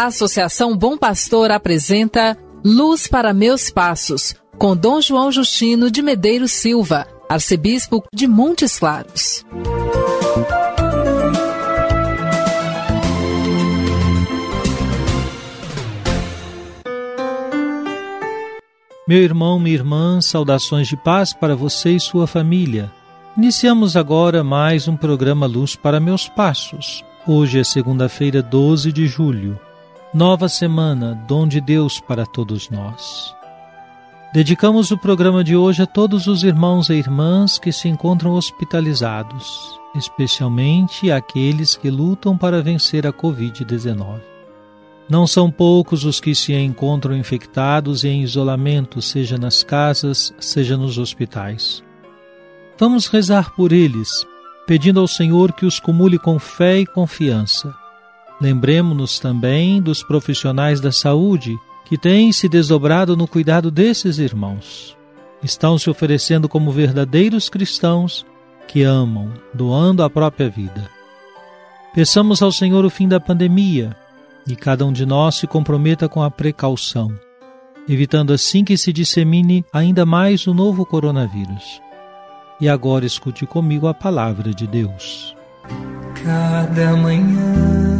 A Associação Bom Pastor apresenta Luz para Meus Passos, com Dom João Justino de Medeiros Silva, arcebispo de Montes Claros. Meu irmão, minha irmã, saudações de paz para você e sua família. Iniciamos agora mais um programa Luz para Meus Passos. Hoje é segunda-feira, 12 de julho. Nova semana, dom de Deus para todos nós. Dedicamos o programa de hoje a todos os irmãos e irmãs que se encontram hospitalizados, especialmente aqueles que lutam para vencer a Covid-19. Não são poucos os que se encontram infectados e em isolamento, seja nas casas, seja nos hospitais. Vamos rezar por eles, pedindo ao Senhor que os cumule com fé e confiança. Lembremos-nos também dos profissionais da saúde que têm se desdobrado no cuidado desses irmãos. Estão se oferecendo como verdadeiros cristãos que amam, doando a própria vida. Peçamos ao Senhor o fim da pandemia e cada um de nós se comprometa com a precaução, evitando assim que se dissemine ainda mais o novo coronavírus. E agora escute comigo a palavra de Deus. Cada manhã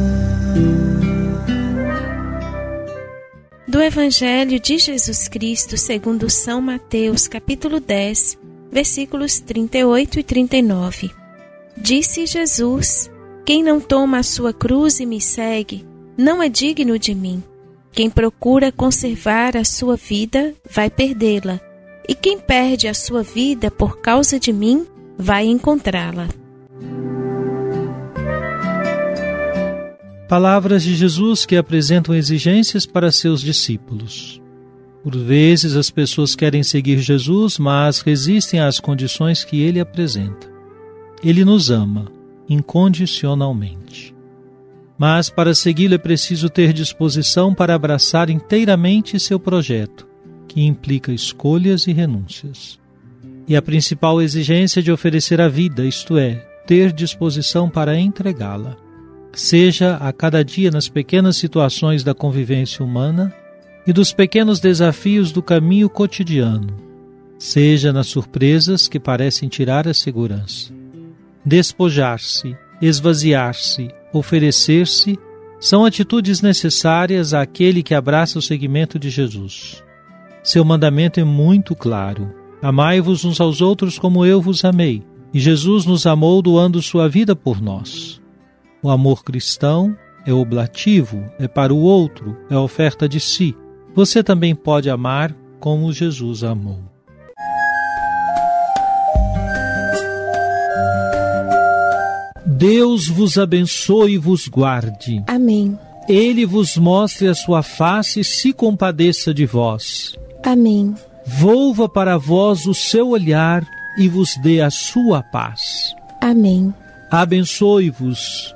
Do Evangelho de Jesus Cristo, segundo São Mateus, capítulo 10, versículos 38 e 39. Disse Jesus: Quem não toma a sua cruz e me segue, não é digno de mim. Quem procura conservar a sua vida vai perdê-la, e quem perde a sua vida por causa de mim vai encontrá-la. Palavras de Jesus que apresentam exigências para seus discípulos. Por vezes as pessoas querem seguir Jesus, mas resistem às condições que ele apresenta. Ele nos ama incondicionalmente. Mas para segui-lo é preciso ter disposição para abraçar inteiramente seu projeto, que implica escolhas e renúncias. E a principal exigência de oferecer a vida, isto é, ter disposição para entregá-la. Seja a cada dia nas pequenas situações da convivência humana e dos pequenos desafios do caminho cotidiano, seja nas surpresas que parecem tirar a segurança. Despojar-se, esvaziar-se, oferecer-se, são atitudes necessárias àquele que abraça o seguimento de Jesus. Seu mandamento é muito claro: Amai-vos uns aos outros como eu vos amei. E Jesus nos amou doando sua vida por nós. O amor cristão é oblativo, é para o outro, é oferta de si. Você também pode amar como Jesus amou. Deus vos abençoe e vos guarde. Amém. Ele vos mostre a sua face e se compadeça de vós. Amém. Volva para vós o seu olhar e vos dê a sua paz. Amém. Abençoe-vos,